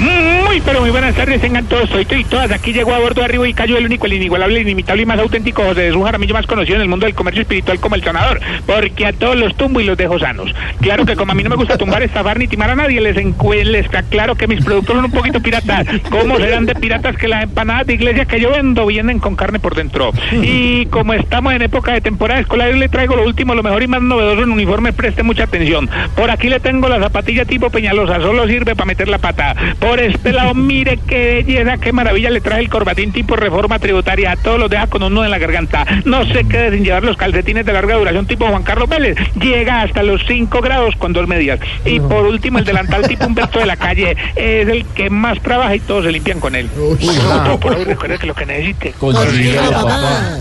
Muy, pero muy buenas tardes, tengan todos, soy y todas. Aquí llegó a bordo arriba y cayó el único, el inigualable, el inimitable y más auténtico José de su Jaramillo, más conocido en el mundo del comercio espiritual como el sonador, porque a todos los tumbo y los dejo sanos. Claro que como a mí no me gusta tumbar, estafar ni timar a nadie, les, les está claro que mis productos son un poquito piratas. ¿Cómo serán de piratas que las empanadas de iglesia que yo vendo vienen con carne por dentro? Y como estamos en época de temporada escolar, le traigo lo último, lo mejor y más novedoso en uniforme, preste mucha atención. Por aquí le tengo la zapatilla tipo Peñalosa, solo sirve para meter la pata. Por este lado, mire qué belleza, qué maravilla le trae el corbatín tipo reforma tributaria. A todos los deja con un nudo en la garganta. No se quede sin llevar los calcetines de larga duración tipo Juan Carlos Vélez. Llega hasta los 5 grados con dos medias. Y por último, el delantal tipo Humberto de la calle es el que más trabaja y todos se limpian con él. por hoy, recuerde que lo que necesite. Papá.